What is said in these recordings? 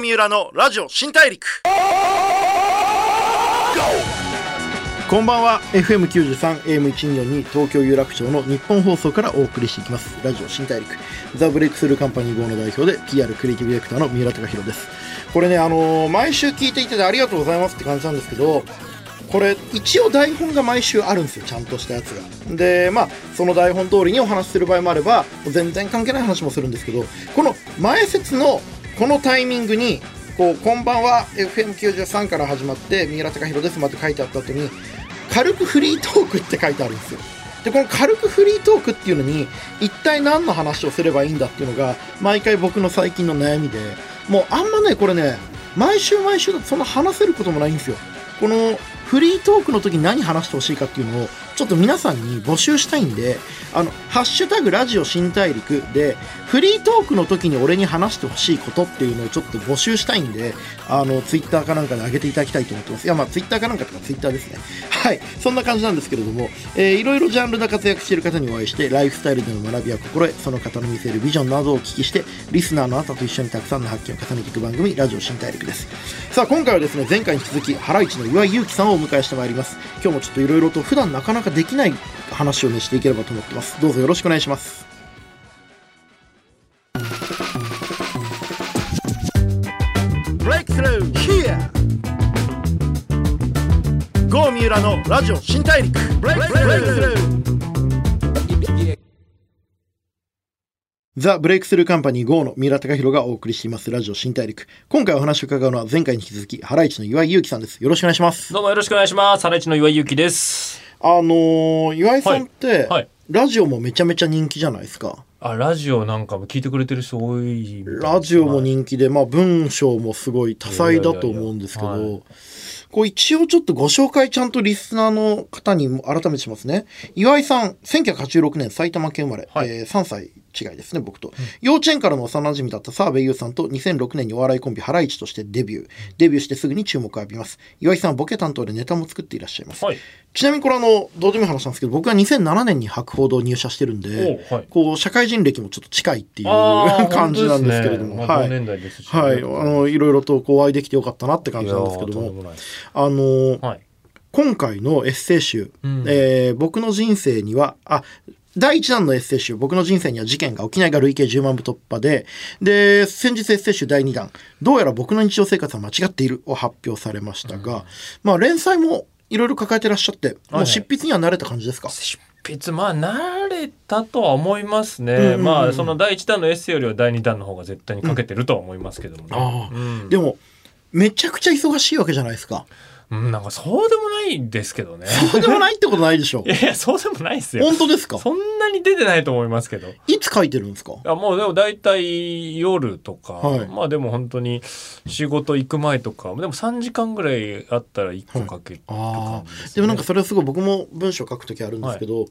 三浦のラジオ新大陸。こんばんは。FM93 AM142 東京有楽町の日本放送からお送りしていきます。ラジオ新大陸。ザ・ブレイクスルーカンパニー号の代表で PR クリエイティブディレクターの三浦貴大です。これねあのー毎週聞いていただいてありがとうございますって感じなんですけどこれ一応台本が毎週あるんですよちゃんとしたやつが。でまあその台本通りにお話しする場合もあれば全然関係ない話もするんですけどこの前説のこのタイミングにこう「こんばんは FM93 から始まって三浦貴大です」まで書いてあった後に軽くフリートークって書いてあるんですよ。でこの軽くフリートークっていうのに一体何の話をすればいいんだっていうのが毎回僕の最近の悩みでもうあんまねこれね毎週毎週そんな話せることもないんですよ。このフリートークの時に何話してほしいかっていうのをちょっと皆さんに募集したいんであの「ハッシュタグラジオ新大陸」でフリートークの時に俺に話してほしいことっていうのをちょっと募集したいんであのツイッターかなんかで上げていただきたいと思ってます。いやまあツイッターかなんかとかツイッターですね。はい。そんな感じなんですけれども、えーいろいろジャンルで活躍している方にお会いしてライフスタイルでの学びや心得その方の見せるビジョンなどをお聞きしてリスナーのあなたと一緒にたくさんの発見を重ねていく番組ラジオ新大陸です。さあ今回はですね前回に続きハライチの岩井裕貴さんを迎えしてまいります。今日もちょっといろいろと普段なかなかできない話をねしていければと思ってます。どうぞよろしくお願いします。ブレイクスルー Here 郷三浦のラジオ新大陸。ブレイクスルーザ・ブレイクスルーカンパニー GO の三浦貴大がお送りしています。ラジオ新大陸。今回お話を伺うのは前回に引き続きハライチの岩井勇気さんです。よろしくお願いします。どうもよろしくお願いします。ハライチの岩井ゆきです。あのー岩井さんって、はい。はい。ラジオもめちゃめちゃ人気じゃないですか。あ、ラジオなんかも聞いてくれてる人多いラジオも人気で、まあ文章もすごい多彩だと思うんですけど、いやいやいやはこう一応ちょっとご紹介ちゃんとリスナーの方にも改めてしますね。岩井さん、1986年埼玉県生まれ、はい。えー3歳違いですね、僕と。幼稚園からの幼馴染だった澤部優さんと2006年にお笑いコンビハライチとしてデビュー。デビューしてすぐに注目を浴びます。岩井さんはボケ担当でネタも作っていらっしゃいます。はい。ちなみにこれあの、どうでもいい話なんですけど、僕は2007年に博報堂入社してるんで、おはいこう、社会人歴もちょっと近いっていう 感じなんですけれども、ねまあはい。同年代ですしはい。あの、いろいろとこう、お会いできてよかったなって感じなんですけども、あの、はい。今回のエッセイ集、うんえー僕の人生には、あ、第1弾のエッセイ集、僕の人生には事件が起きないが累計10万部突破で、で、先日エッセイ集第2弾、どうやら僕の日常生活は間違っているを発表されましたが、まあ連載もいろいろ抱えてらっしゃって、もう執筆には慣れた感じですか、執筆まあ慣れたとは思いますね、うんうんうん。まあその第一弾のエッセイよりは第二弾の方が絶対にかけてるとは思いますけどもね、ああ。うん。でも、めちゃくちゃ忙しいわけじゃないですか。うんなんかそうでもないですけどね。そうでもないってことないでしょ。い。やいやそうでもないですよ。本当ですか？そんなに出てないと思いますけど。いつ書いてるんですか？あもうでも大体夜とか、はい。まあでも本当に仕事行く前とかでも3時間ぐらいあったら1個かけるあ感じです、ねでもなんかそれはすごい僕も文章書くときあるんですけど、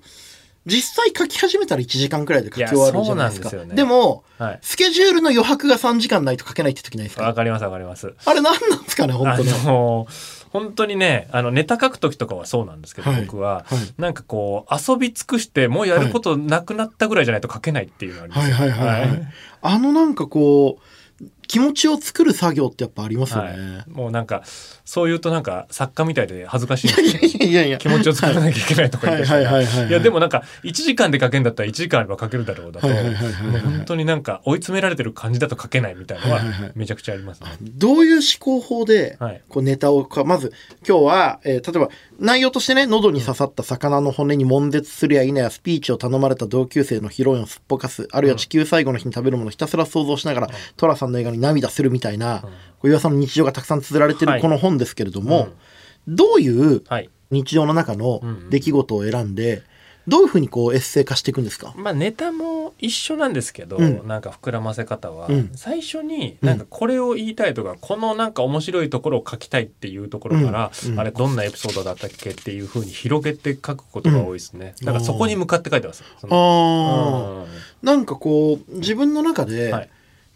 実際書き始めたら1時間くらいで書き終わるじゃないですか。ですよね。でも、はい。スケジュールの余白が3時間ないと書けないって時ないですか。わかりますわかります。あれ何なんですかね本当に。あの本当にねあのネタ書く時とかはそうなんですけど、はい。僕は、はい。なんかこう遊び尽くしてもうやることなくなったぐらいじゃないと書けないっていうのがあります。はいはいはい。はい。あのなんかこう、気持ちを作る作業ってやっぱありますよね。はい。もうなんかそう言うとなんか作家みたいで恥ずかしいい、やいやいや。気持ちを作らなきゃいけないとか言ってはいやでもなんか1時間で書けんだったら1時間あれば書けるだろうだと、本当になんか追い詰められてる感じだと書けないみたいなのはめちゃくちゃありますね。どういう思考法ではい、こうネタをか、まず、今日は、えー例えば、内容としてね、喉に刺さった魚の骨に悶絶するや否やスピーチを頼まれた同級生のヒロインをすっぽかす、あるいは地球最後の日に食べるものをひたすら想像しながら、トラさんの映画に涙するみたいな、こう岩井さんの日常がたくさん綴られてるはい。この本ですけれども、どういうはい。日常の中のうん出来事を選んで、どういうふうにこうエッセイ化していくんですか？まあネタも一緒なんですけど、うん。なんか膨らませ方は、うん。最初になんかこれを言いたいとか、このなんか面白いところを書きたいっていうところから、うん。うん。あれどんなエピソードだったっけっていうふうに広げて書くことが多いですね。だからそこに向かって書いてます。そあのあ、なんかこう、自分の中で、はい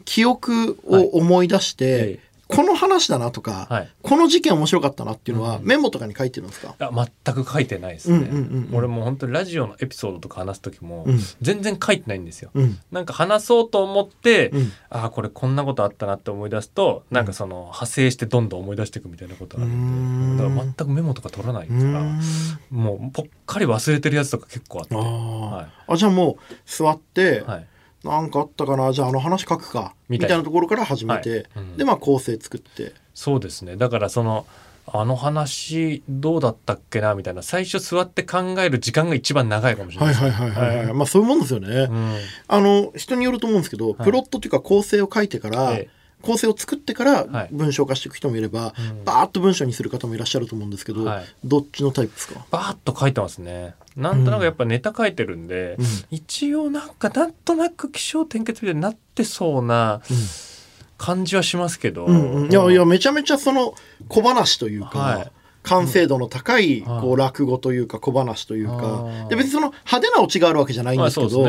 記憶を思い出して、ええ。この話だなとか、はい。この事件面白かったなっていうのは、うんメモとかに書いてるんですか、あ全く書いてないですね、うんうんうんうん。俺も本当にラジオのエピソードとか話す時もうん。全然書いてないんですよ、うん。なんか話そうと思って、うん。ああこれこんなことあったなって思い出すとなんかその派生してどんどん思い出していくみたいなことがあるんで。だから全くメモとか取らないからん。もうぽっかり忘れてるやつとか結構あって。はい。あじゃあもう座って、はいなんかあったかな？じゃああの話書くか。みたい。いなところから始めて、はい。うん。でまあ構成作って。そうですね。だからそのあの話どうだったっけな？みたいな。最初座って考える時間が一番長いかもしれなはいいですはいはいはい、はいまあそういうもんですよね、うん。あの人によると思うんですけど、い。プロットっていうか構成を書いてから、ええ構成を作ってからはい。文章化していく人もいれば、うん。バーッと文章にする方もいらっしゃると思うんですけど、はい。どっちのタイプですか、バーッと書いてますね。なんとなくやっぱネタ書いてるんで、うん。一応なんかなんとなく気象転結みたいになってそうな感じはしますけど、うんうん、いやいやめちゃめちゃその小話というか、はい完成度の高いはいこう落語というか小話というか。で別にその派手なオチがあるわけじゃないんですけど、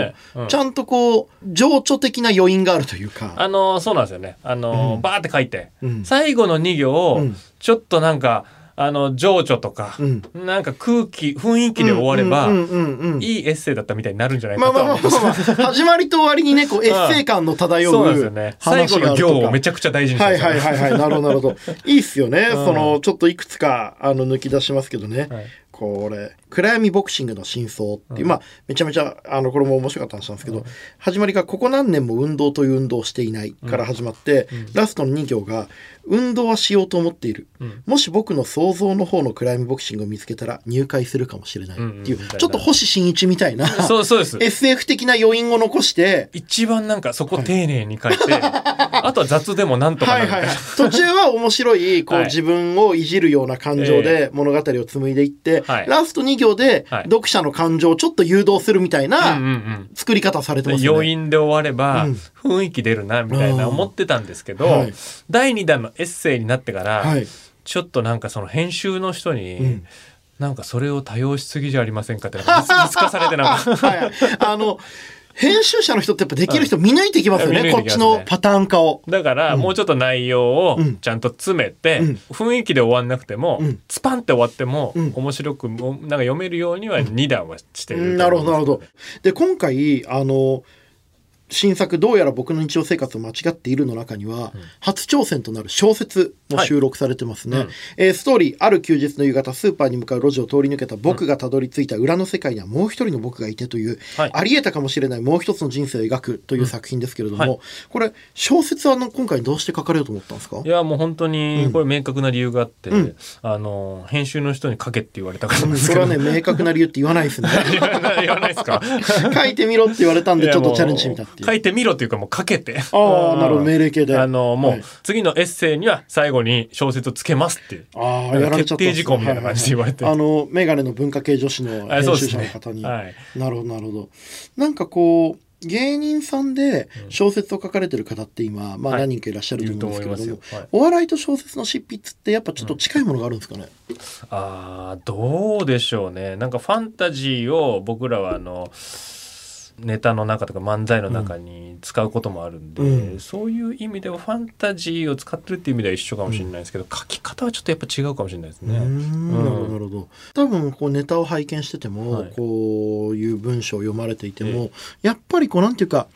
ちゃんとこう情緒的な余韻があるというか。あのそうなんですよね。あの、うん。バーって書いて、うん。最後の2行ちょっとなんかあの情緒とか、うん。なんか空気雰囲気で終われば、うんうんうんうんいいエッセイだったみたいになるんじゃないかとますまあまあまあ始まりと終わりにねこう エッセイ感の漂うそうなんですよね。最後の行をめちゃゃくちゃ大事にしてはいはいはいはい。なるほどなるほど。いいっすよね、うん。そのちょっといくつかあの抜き出しますけどね、はい。これ暗闇ボクシングの真相っていう、うん。まあめちゃめちゃあのこれも面白かった話なんですけど、始まりがここ何年も運動という運動をしていないから始まって、うん。ラストの2行が運動はしようと思っている、うん。もし僕の想像の方の暗闇ボクシングを見つけたら入会するかもしれないっていう、うんうんちょっと星新一みたいな。そうそうです。SF 的な余韻を残して。一番なんかそこ丁寧に書いて、あとは雑でもなんとかなる。いな、はいはいはい、途中は面白いこう、はい。自分をいじるような感情で物語を紡いでいって、はい。ラスト2行ではい。読者の感情をちょっと誘導するみたいなん作り方されてますよ余ね。韻で終わればうん。雰囲気出るなみたいなうん思ってたんですけど、はい。第2弾のエッセイになってから、はい。ちょっとなんかその編集の人に、うん。なんかそれを多用しすぎじゃありませんかって見つかされてなんか。はい、あの編集者の人ってやっぱできる人見抜いてきますよね、見抜いこっちのパターン化を。だからもうちょっと内容をうん。ちゃんと詰めて、うん。雰囲気で終わんなくても、うん。スパンって終わっても、うん。面白くもなんか読めるようには2段はしてる、なるほどなるほど。で今回あの新作「どうやら僕の日常生活を間違っている」の中には、初挑戦となる小説も収録されてますね、はいうん。えーストーリーある休日の夕方スーパーに向かう路地を通り抜けた僕がたどり着いた裏の世界にはもう一人の僕がいてという、はい。ありえたかもしれないもう一つの人生を描くという作品ですけれども、うんはい。これ小説はあの今回どうして書かれようと思ったんですか？いやもう本当にこれ明確な理由があって、うん。あの編集の人に書けって言われたからですけど、それはね明確な理由って言わないですね。言わないですか？書いてみろって言われたんでちょっとチャレンジしてみたっていう書いてみろっていうかもう書けて。ああなるほど。命令系で。あのもう、はい。次のエッセイには最後に小説をつけますっていう。ああ、やられちゃった。決定事項みたいな感じで言われて。あの、メガネの文化系女子の編集者の方に。はい。なるほど、なるほど。なんかこう、芸人さんで小説を書かれてる方って今、まあはい。何人かいらっしゃると思うんですけれども、いると思いはい。お笑いと小説の執筆ってやっぱちょっと近いものがあるんですかね？あーどうでしょうね。なんかファンタジーを僕らはあのネタの中とか漫才の中に使うこともあるんで、うん。そういう意味ではファンタジーを使ってるっていう意味では一緒かもしれないですけど、書き方はちょっとやっぱ違うかもしれないですね。うーんなるほどなるほど。多分こうネタを拝見してても、はい。こういう文章を読まれていても、やっぱりこうなんていうか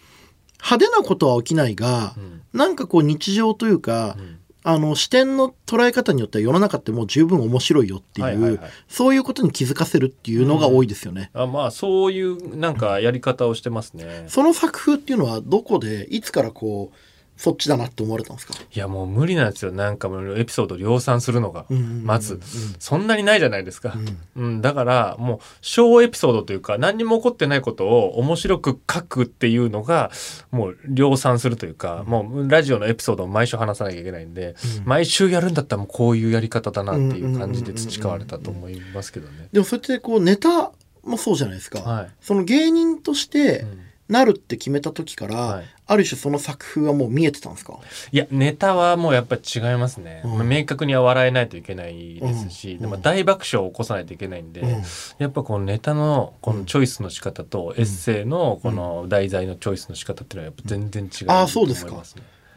派手なことは起きないが、うん。なんかこう日常というか、うんあの視点の捉え方によっては世の中ってもう十分面白いよっていう、はいはいはいそういうことに気づかせるっていうのが多いですよね。あまあそういうなんかやり方をしてますね。その作風っていうのはどこでいつからこうそっちだなって思われたんですか、いやもう無理なんですよ。なんかもうエピソード量産するのが、うんうんうんうんまず、そんなにないじゃないですか、うん。だからもう小エピソードというか何にも起こってないことを面白く書くっていうのがもう量産するというか、もうラジオのエピソードを毎週話さなきゃいけないんで、毎週やるんだったらもうこういうやり方だなっていう感じで培われたと思いますけどね。でもそうやってこうネタもそうじゃないですか、はい。その芸人としてうんなるって決めた時から、はい。ある種その作風はもう見えてたんですか？いやネタはもうやっぱり違いますね、うん。まあ明確には笑えないといけないですし、うん。でも大爆笑を起こさないといけないんで、うん。やっぱこのネタのこのチョイスの仕方とエッセイのこの題材のチョイスの仕方っていうのはやっぱ全然違うとあ思いそうですか。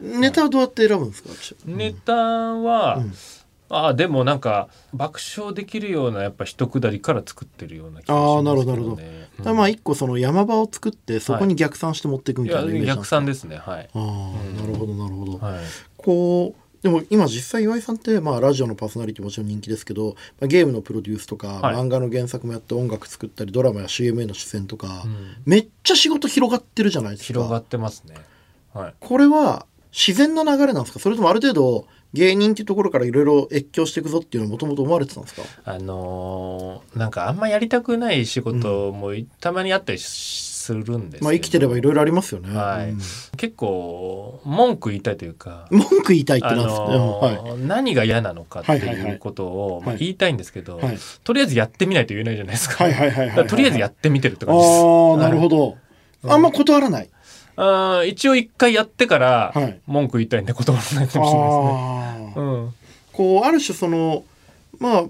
ネタはどうやって選ぶんですか、ネタは、うんああでもなんか爆笑できるようなやっぱ一くだりから作ってるような気がしますけあーなるほどなるほど。ねだからまあ一個その山場を作ってそこに逆算して持っていくみたいなイメージなん逆算ですね。はい、ああ、うんなるほどなるほど、はい、こうでも今実際岩井さんって、まあ、ラジオのパーソナリティもちろん人気ですけど、まあ、ゲームのプロデュースとか、はい。漫画の原作もやって音楽作ったりドラマや CM への出演とか、うん。めっちゃ仕事広がってるじゃないですか。広がってますね。はい。これは自然な流れなんですか？それともある程度芸人っていうところからいろいろ越境していくぞっていうのはもともと思われてたんですか？あのーなんかあんまやりたくない仕事もたまにあったりするんですまあ生きてればいろいろありますよね、はい。うん。結構文句言いたいというか。文句言いたいってあなんですか、のはい。ー何が嫌なのかってはいはいはい。いうことを言いたいんですけど、はい。とりあえずやってみないと言えないじゃないですか。はいはいはいはいだからとりあえずやってみてるって感じです。ああなるほど、はい。あんま断らない、あー一応一回やってからはい。文句言いたいんで断らないかもしれないですね。うん。こうある種そのまあ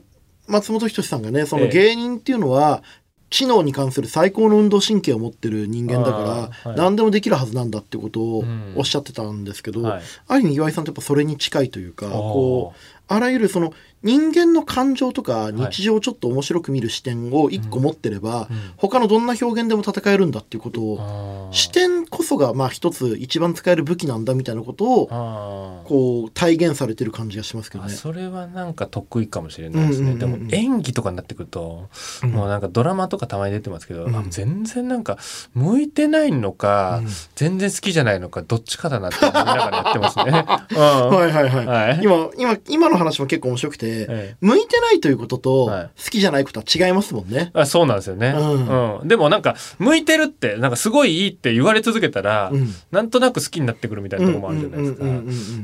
松本人志さんがねそのええ。芸人っていうのは、知能に関する最高の運動神経を持ってる人間だから、はい。何でもできるはずなんだってことをうん。おっしゃってたんですけど、はい。ある意味岩井さんってやっぱそれに近いというかこうあらゆるその人間の感情とか日常をちょっと面白く見る視点を一個持ってれば、うん。他のどんな表現でも戦えるんだっていうことを視点こそがまあ一つ一番使える武器なんだみたいなことをこう体現されてる感じがしますけどね。あそれはなんか得意かもしれないですね、でも演技とかになってくると、うん。もうなんかドラマとかたまに出てますけど、全然なんか向いてないのか、うん。全然好きじゃないのかどっちかだなって思いながらやってますね。はいはい。はい。今、今、今の話も結構面白くて、ええ。向いてないということと、はい。好きじゃないことは違いますもんね。あそうなんですよね、ううん。でもなんか向いてるってなんかすごいいいって言われ続けたら、うん。なんとなく好きになってくるみたいなところもあるじゃないですか。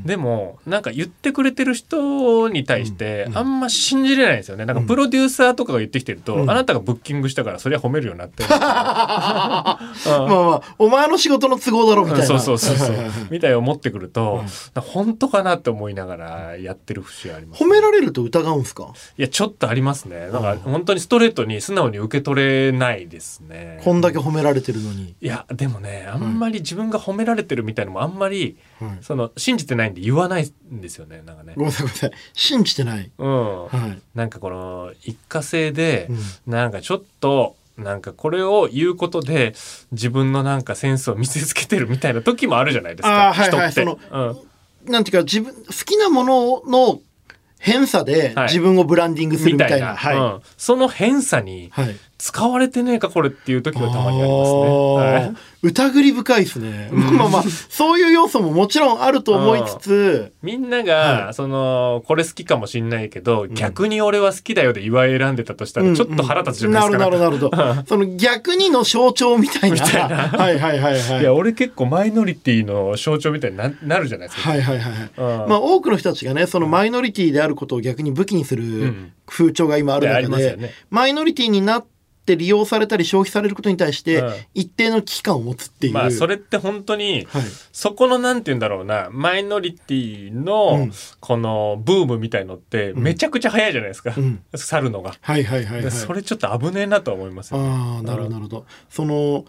でもなんか言ってくれてる人に対してうん。あんま信じれないんですよね。なんかプロデューサーとかが言ってきてると、うん。あなたがブッキングしたからそれは褒めるようになって。る。まあまあ、お前の仕事の都合だろみたいな。そうそうそうそう。みたいに思ってくると、うん。本当かなって思いながらやってる節はあります、褒められると疑うんすか？いやちょっとありますねなんかうん本当にストレートに素直に受け取れないですねこんだけ褒められてるのに。いやでもねあんまり自分が褒められてるみたいのもあんまりはいその信じてないんで言わないんですよねなんかねごめんなさい。信じてない。うん、はい。なんかこの一過性でうんなんかちょっとなんかこれを言うことで自分のなんかセンスを見せつけてるみたいな時もあるじゃないですかはいはい人って。なんていうか、自分、好きなものの偏差ではい自分をブランディングするみみたいな、たいな。はい。うんその偏差にはい。使われてねえかこれっていう時はたまにありますね。あはいー疑り深いですね。まあまあ、そういう要素ももちろんあると思いつつ、みんなが、はいそのこれ好きかもしんないけど、ん逆に俺は好きだよで岩井選んでたとしたらちょっと腹立つじゃないですか。うんうんなるほど、なるほど。その逆にの象徴みたいな。はいはいはいはい。いや俺結構マイノリティの象徴みたいにななるじゃないですか。はいはいはいまあ多くの人たちがね、そのマイノリティであることを逆に武器にするん風潮が今ある中で、りますよねマイノリティになって利用されたり消費されることに対してうん一定の危機感を持つっていう。まあそれって本当に、はい。そこのなんて言うんだろうなマイノリティうのんこのブームみたいのってめちゃくちゃ早いじゃないですか、うん去るのが。はいはいはい、はい。それちょっと危ねえなとは思いますよ、ああ、なるほどなるほど。その、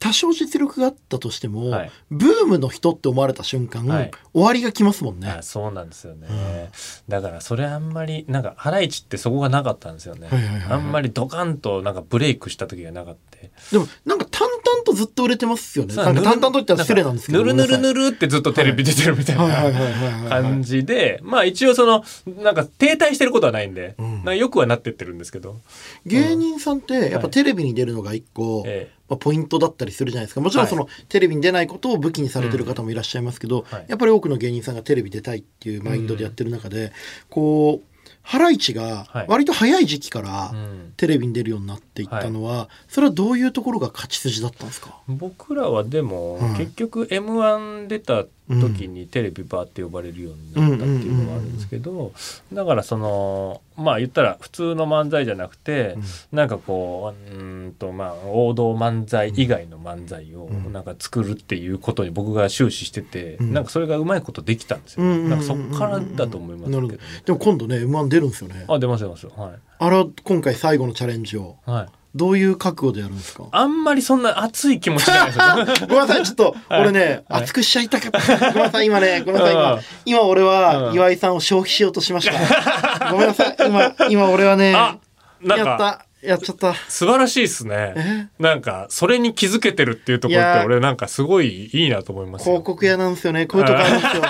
多少実力があったとしても、はい。ブームの人って思われた瞬間、はい。終わりが来ますもんね。あそうなんですよね、だからそれあんまりなんかハライチってそこがなかったんですよね、はいはいはいはい。あんまりドカンとなんかブレイクした時がなかった。でも、なんか淡々とずっと売れてますよね。そうなんか淡々と言ったら失礼なんですけど。ぬるぬるぬる。るってずっとテレビ出てるみたいな。感じでまあ一応そのなんか停滞してることはないんで、うん。なんかよくはなってってるんですけど、芸人さんってやっぱはいテレビに出るのが一個、えまあ、ポイントだったりするじゃないですか。もちろんその、テレビに出ないことを武器にされてる方もいらっしゃいますけど、はい。やっぱり多くの芸人さんがテレビ出たいっていうマインドでやってる中で、こうハライチがはい。割と早い時期からテレビに出るようになっていったのは、それはどういうところが勝ち筋だったんですか？僕らはでも、はい結局 m 1出た時にテレビバーって呼ばれるようになったっていうのがあるんですけどだからそのまあ言ったら普通の漫才じゃなくて、なんかこううーんとまあ王道漫才以外の漫才をうん。なんか作るっていうことに僕が終始してて、うん。なんかそれがうまいことできたんですよ、なんかそっからだと思いますけど。でも今度ね m 1出るんですよね。あ出ます出ます。はい。あれは今回最後のチャレンジを。はいどういう覚悟でやるんですか？あんまりそんな熱い気持ちじゃないですよ。ごめんなさい、ちょっと、俺ね、はい。熱くしちゃいたかった。ごめんなさい、今ね、ごめんなさい、うん今、今俺はうん。岩井さんを消費しようとしました。ごめんなさい、今、今俺はね、やっかた、やっちゃった。素晴らしいですね。え？なんかそれに気づけてるっていうところって俺なんかすごいいいなと思いますよ。広告屋なんですよね。こういうとこあるんですよ。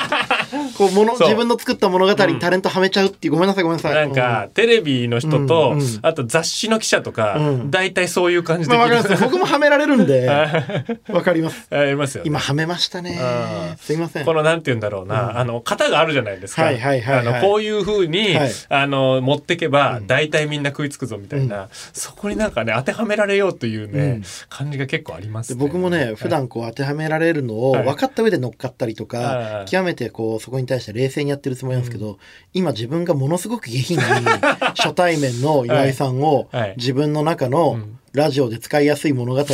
こう、もの、自分の作った物語にタレントはめちゃうっていう、ごめんなさい、ごめんなさい。なんか、テレビの人と、あと雑誌の記者とか、うん。大体そういう感じうん、でまかります。僕もはめられるんで、あわかります。りますよね、今、はめましたね。あ。すいません。こ。のなんて言うんだろうな、うん。あの型があるじゃないですか。はいはいはいはい。あのこういう風に、はい。あの持ってけばうん。大体みんな食いつくぞみたいな、そこになんかね当てはめられようというね、うん。感じが結構あります僕もね、普段こう当てはめられるのをはい。分かった上で乗っかったりとか、はい。極めてこうそこに対して冷静にやってるつもりなんですけど、今自分がものすごく下品に 初対面の岩井さんをはい。自分の中うのん。ラジオで使いやすい物語に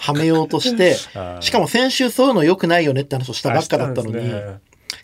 はめようとして、しかも先週そういうの良くないよねって話をしたばっかだったのに、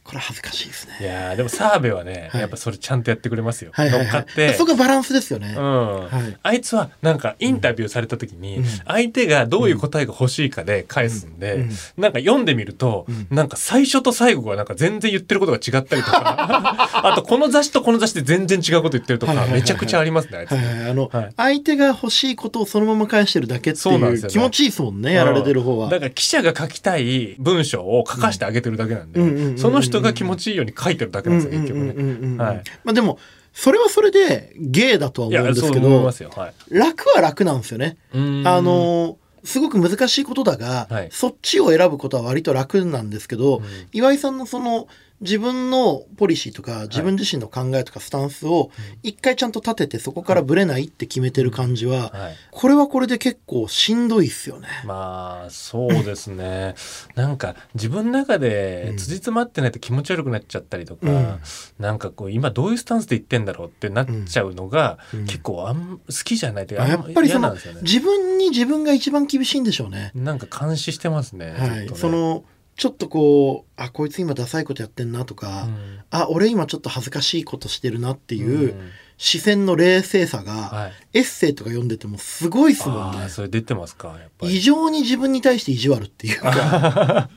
これ恥ずかしいですね。いやーでも澤部はね、はい。やっぱそれちゃんとやってくれますよ。はいはい乗っかって。はい。そこがバランスですよね。うん。はい。あいつはなんかインタビューされた時にうん。相手がどういう答えが欲しいかで返すんで、うん。なんか読んでみると、うん。なんか最初と最後がなんか全然言ってることが違ったりとか あとこの雑誌とこの雑誌で全然違うこと言ってるとかはいはいはいはい。めちゃくちゃありますねあいつはいはい、あの、はい。相手が欲しいことをそのまま返してるだけっていうそうなんですよね。気持ちいいですもんね、やられてる方は。だから記者が書きたい文章を書かしてあげてるだけなんで、うんうんうんうんうん。その人が気持ちいいように書いてるだけなんですよ、結局ね。はいまあでもそれはそれで芸だとはい思うんや、ですけど。はい。楽は楽なんですよね。あ、のすごく難しいことだが、はいそっちを選ぶことは割と楽なんですけど、うん岩井さんのその自分のポリシーとか自分自身の考えとかスタンスを一回ちゃんと立ててそこからブレないって決めてる感じは、はい。これはこれで結構しんどいっすよね。まあそうですね。なんか自分の中でうん。辻詰まってないと気持ち悪くなっちゃったりとか、うん。なんかこう今どういうスタンスで言ってんだろうってなっちゃうのが、うん。結構あん好きじゃないというかやっぱりその嫌なんですよね。自分に自分が一番厳しいんでしょうね。なんか監視してますね、はい、ね。そのちょっとこうあこいつ今ダサいことやってんなとか、うん。あ俺今ちょっと恥ずかしいことしてるなっていう、うん。視線の冷静さが、はい。エッセイとか読んでてもすごいっすもんね。それ出てますか？やっぱり。異常に自分に対して意地悪っていうか。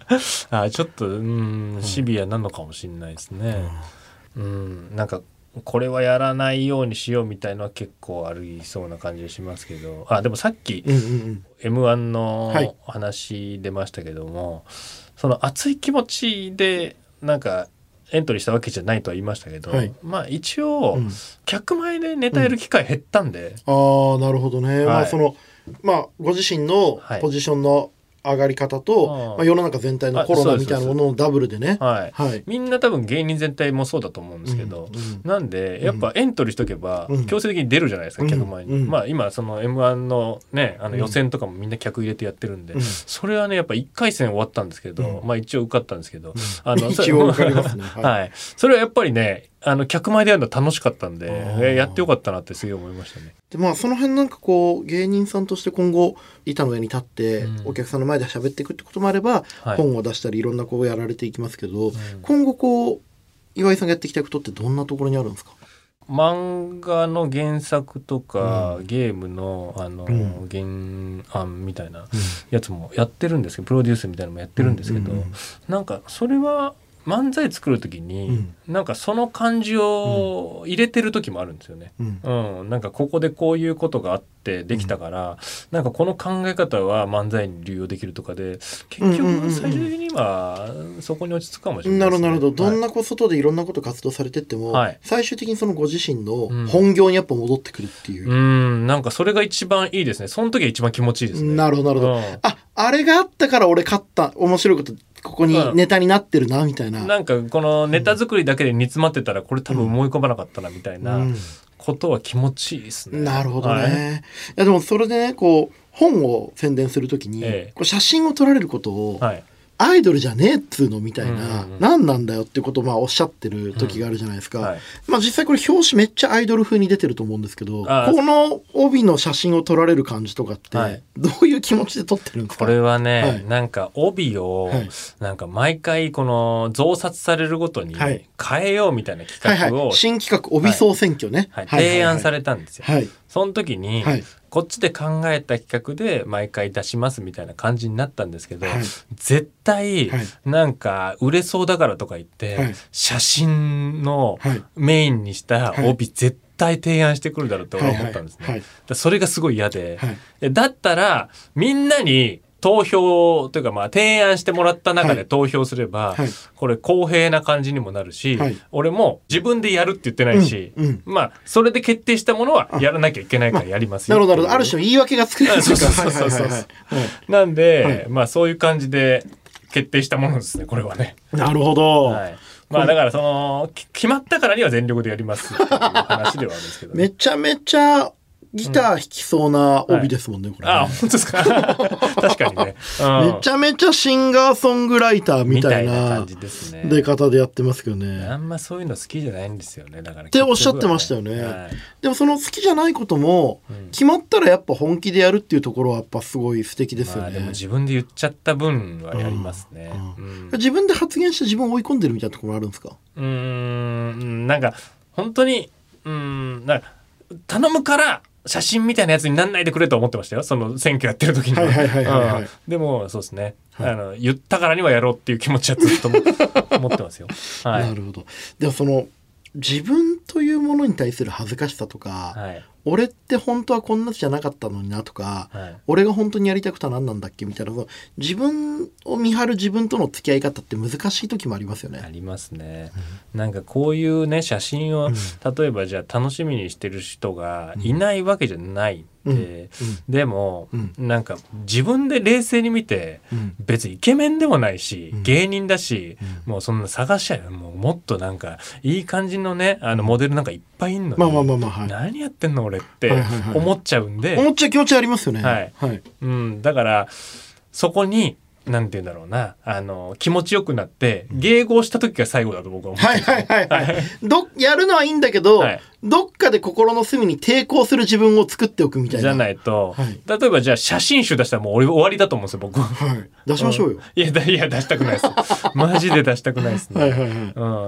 あーちょっとうんシビアなのかもしれないですね、うん、なんかこれはやらないようにしようみたいのは結構ありそうな感じがしますけど。あでもさっきうんうん m 1のはい話出ましたけども、その熱い気持ちでなんかエントリーしたわけじゃないとは言いましたけど、はい。まあ一応、うん。客前でネタやる機会減ったんで、ああなるほどね。まあそのまあご自身のはい。ポジションの上がり方と、まあ、世の中全体のコロナみたいなもののダブルでね。はい、はい。みんな多分芸人全体もそうだと思うんですけど、うん。うん。なんでやっぱエントリーしとけばうん。強制的に出るじゃないですか、うん客前に、うん。まあ今その m 1のねあのうん。予選とかもみんな客入れてやってるんで、うん。それはねやっぱ1回戦終わったんですけど、うん。まあ一応受かったんですけど、あの一応わかりますね。はい。はい、それはやっぱりねあの客前でやるの楽しかったんであー。えやってよかったなってすげえ思いましたね。でまあその辺なんかこう芸人さんとして今後板の上に立ってうん。お客さんの前で喋っていくってこともあれば、はい。本を出したりいろんなこうやられていきますけど、ん今後こう岩井さんがやっていきたいことってどんなところにあるんですか？漫画の原作とか、ゲームのあの、うん。原案みたいなやつもやってるんですけどプロデュースみたいなのもやってるんですけど、うんうんうん。なんかそれは漫才作る時に、なんかその感じを入れてる時もあるんですよね。うん。うん、なんかここでこういうことがあってできたから、なんかこの考え方は漫才に流用できるとかで結うんうんうんうん。局最終的にはそこに落ち着くかもしれなです、ね。ないるほどなるほど。どんはいなこう外でいろんなこと活動されてっても、はい。最終的にそのご自身のうん。本業にやっぱ戻ってくるっていう、うん。なんかそれが一番いいですね。その時が一番気持ちいいですね。なるほどなるほど、うん。ああれがあったから俺勝った。面白いことここにネタになってるなみたいな、なんかこのネタ作りだけで煮詰まってたらこれ多分思い込まなかったなみたいなうん。ことは気持ちいいですね。なるほどね、はい。い、やでもそれでねこう本を宣伝するときに、ええ。こう写真を撮られることを、はいアイドルじゃねえっつうのみたいな、うんうんうん。何なんだよってことをまあおっしゃってる時があるじゃないですか、はいまあ実際これ表紙めっちゃアイドル風に出てると思うんですけどこの帯の写真を撮られる感じとかって、はい。どういう気持ちで撮ってるんですか？これはね、はい。なんか帯を、はい。なんか毎回この増刷されるごとにはい。変えようみたいなはい企画を、はい新企画帯総選挙ね、はい。提案されれたんですよ。はい。その時に、はいこっちで考えた企画で毎回出しますみたいな感じになったんですけど、はい。絶対はい。なんか売れそうだからとか言って、はい。写真のはい。メインにしたはい。帯絶対提案してくるだろうって俺は思ったんですね。はい。はい。だからそれがすごい嫌で、はい。えだったらみんなに投票というかまあ提案してもらった中ではい。投票すれば、はい。これ公平な感じにもなるし、はい。俺も自分でやるって言ってないし、うんうん。まあそれで決定したものはやらなきゃいけないからやりますよっていうなるほどある種の言い訳が作れるそうそうそうそう。はいはいはいはい。なんで、はい。まあそういう感じで決定したものですねこれはね。なるほど、はい。まあだからそのき決まったからには全力でやりますっていう話ではあるんですけど、めちゃめちゃギター弾きそうな帯ですもんね、これね、あ本当ですか？確かにね、うん。めちゃめちゃシンガーソングライターみみたいたいなな感じですね。出方でやってますけどね。あんまそういうの好きじゃないんですよねだから。っておっしゃってましたよね。はい。でもその好きじゃないことも、うん。決まったらやっぱ本気でやるっていうところはやっぱすごい素敵ですよね。まあでも自分で言っちゃった分はやりますね。ううん。自分で発言して自分を追い込んでるみたいなところあるんですか？うーんなんか本当にうーんなんか頼むから写真みたいなやつになんないでくれと思ってましたよ。その選挙やってる時にでもそうですね、はい。あの言ったからにはやろうっていう気持ちはずっと 思ってますよ。はないるほど。でもその自分というものに対する恥ずかしさとか、はい俺って本当はこんなじゃなかったのになとか、はい。俺が本当にやりたくた何なんだっけみたいな自分を見張る自分との付き合い方って難しい時もありますよね。ありますね、なんかこういうね写真を、例えばじゃあ楽しみにしてる人がいないわけじゃないん。で、でも、うん。なんか自分で冷静に見て、うん。別にイケメンでもないし、うん。芸人だし、もうそんな探しちゃうよもうもっとなんかいい感じのねあのモデルなんかいっぱいいんのに、まあまあまあまあはい。何やってんの俺ってはいはいはい。思っちゃうんで、思っちゃう気持ちありますよね。はい。はい。うん、だからそこになんて言うんだろうな。あの気持ちよくなって迎合した時が最後だと僕は思ってはいはいはいはい。ど、やるのはいいんだけど、はい。どっかで心の隅に抵抗する自分を作っておくみたいな。じゃないと、はい。例えばじゃあ写真集出したらもう俺終わりだと思うんですよ僕。は。はい。出しましょうよ。いやだいや出したくないです。マジで出したくないですね、はいはいはい。う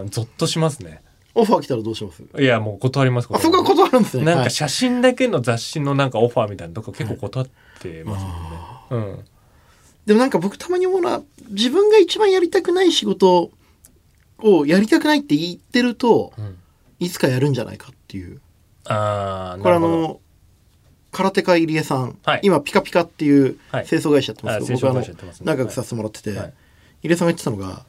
ん。ゾッとしますね。オファー来たらどうします？いやもう断りますあ、そこは断るんですね。はいなんか写真だけの雑誌のなんかオファーみたいなとこ結構断ってますもんね、うんでもなんか僕たまに思うのは、自分が一番やりたくない仕事をやりたくないって言ってると、うん。いつかやるんじゃないかっていう。ああこれあの、空手家入江さん、はい。今ピカピカっていうはい。清掃会社やってますけど、あ僕あの清掃会社やってますね。仲良くさせてもらってて、はい。入江さんが言ってたのが、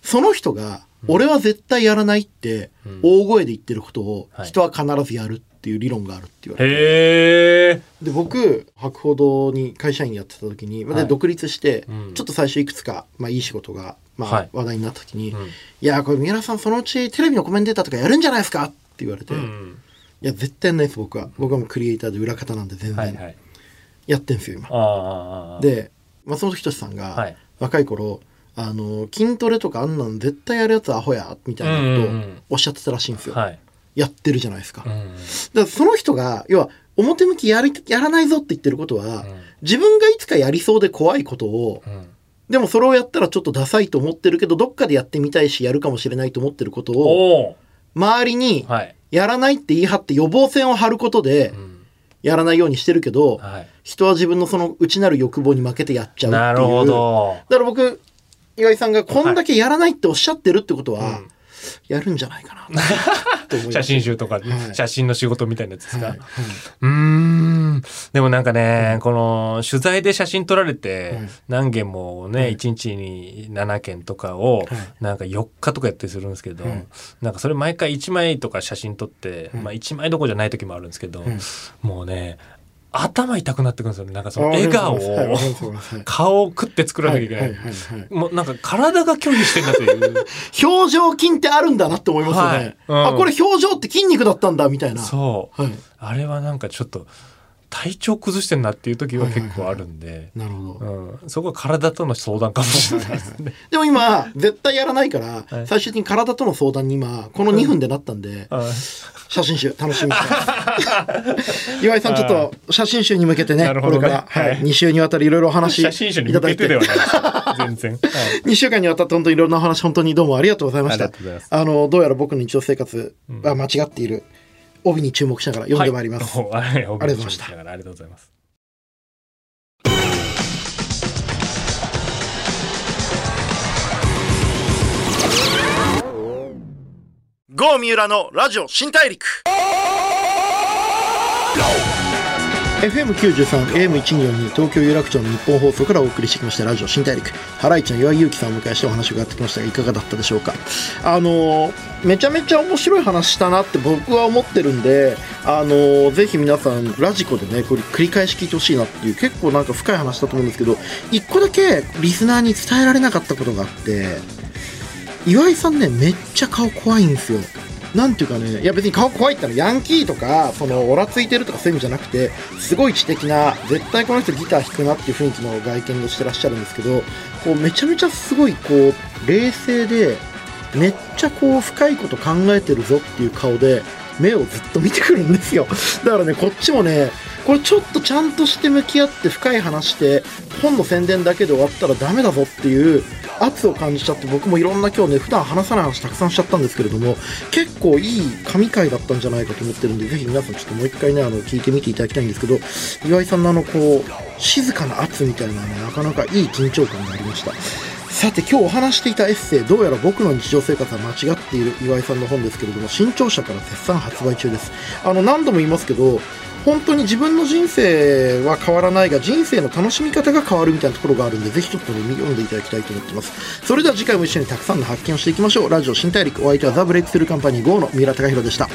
その人が、俺は絶対やらないってうん。大声で言ってることをはい。人は必ずやるっていう理論があるって言われて、で僕博報堂に会社員やってた時に、まあではい。独立して、うん。ちょっと最初いくつか、まあ、いい仕事が、まあはい。話題になった時に「うん。いやこれ三浦さんそのうちテレビのコメンテーターとかやるんじゃないですか?」って言われて、いうん。や絶対ないです僕は。僕はもうクリエイターで裏方なんで全然。はいはい。やってんすよ今。ああああで松本人志さんが、はい。若い頃あの筋トレとかあんなん絶対やるやつアホやみたいなことをうんうんうん。おっしゃってたらしいんですよ、はいやってるじゃないですか,、だかうん。らその人が要は表向きやりやらないぞって言ってることは、うん。自分がいつかやりそうで怖いことをうん。でもそれをやったらちょっとダサいと思ってるけどどっかでやってみたいしやるかもしれないと思ってることを周りにはい、やらないって言い張って予防線を張ることでうん。やらないようにしてるけどはい、人は自分のその内なる欲望に負けてやっちゃうっていう。なるほど。だから僕岩井さんがこんだけやらないっておっしゃってるってことは、うんやるんじゃないかな 写真集とか、はい。写真の仕事みたいなやつですか、はい。はうーん。でもなんかね、この取材で写真撮られてはい。何件もね、はい。1日に7件とかをはい。なんか4日とかやったりするんですけど、はい。なんかそれ毎回1枚とか写真撮って、はい。まあ1枚どころじゃない時もあるんですけど、はい。もうね頭痛くなってくるんですよね。なんかそのあ笑顔を。顔を食って作らなきゃいけない。もうなんか体が拒否してんだという。表情筋ってあるんだなって思いますよね、はい。うん。あこれ表情って筋肉だったんだみたいな。そう。はい。あれはなんかちょっと体調崩してんなっていう時は結構あるんで、なるほど、うん、そこは体との相談かもしれないですね。でも今絶対やらないから、はい。最終的に体との相談に今この2分でなったんで、あ写真集楽しみにしてます。岩井さんちょっと写真集に向けてねねこれから、はい。はい。2週にわたりいろいろお話写真集にいただいて。向けてではない全然。はい。2週間にわたって本当にいろんなお話本当にどうもありがとうございました。あのどうやら僕の日常生活は間違っている、帯に注目しながら読んでまいります。はい、ありがとうございましたありがとうございます。郷三浦のラジオ新大陸 FM93、AM1242 東京有楽町の日本放送からお送りしてきましたラジオ新大陸。ハライチの岩井祐希さんをお迎えしてお話を伺ってきましたが、いかがだったでしょうか？あのー、めちゃめちゃ面白い話したなって僕は思ってるんで、あのー、ぜひ皆さん、ラジコでね、これ繰り返し聞いてほしいなっていう、結構なんか深い話だと思うんですけど、一個だけリスナーに伝えられなかったことがあって、岩井さんね、めっちゃ顔怖いんですよ。なんていうかね、いや別に顔怖いってのはヤンキーとか、その、オラついてるとかそういう意味じゃなくて、すごい知的な、絶対この人ギター弾くなっていう雰囲気の外見をしてらっしゃるんですけど、こう、めちゃめちゃすごい、こう、冷静で、めっちゃこう、深いこと考えてるぞっていう顔で、目をずっと見てくるんですよ。だからね、こっちもね、これちょっとちゃんとして向き合って深い話して、本の宣伝だけで終わったらダメだぞっていう、圧を感じちゃって僕もいろんな今日ね普段話さない話たくさんしちゃったんですけれども結構いい神回だったんじゃないかと思ってるんでぜひ皆さんちょっともう一回ねあの聞いてみていただきたいんですけど岩井さんのあのこう静かな圧みたいなねなかなかいい緊張感がありましたさて今日お話していたエッセイどうやら僕の日常生活は間違っている岩井さんの本ですけれども新潮社から絶賛発売中です。あの何度も言いますけど本当に自分の人生は変わらないが人生の楽しみ方が変わるみたいなところがあるんでぜひちょっとね読んでいただきたいと思ってます。それでは次回も一緒にたくさんの発見をしていきましょう。ラジオ新大陸お相手はザ・ブレイクスルーカンパニー GO の三浦貴弘でした。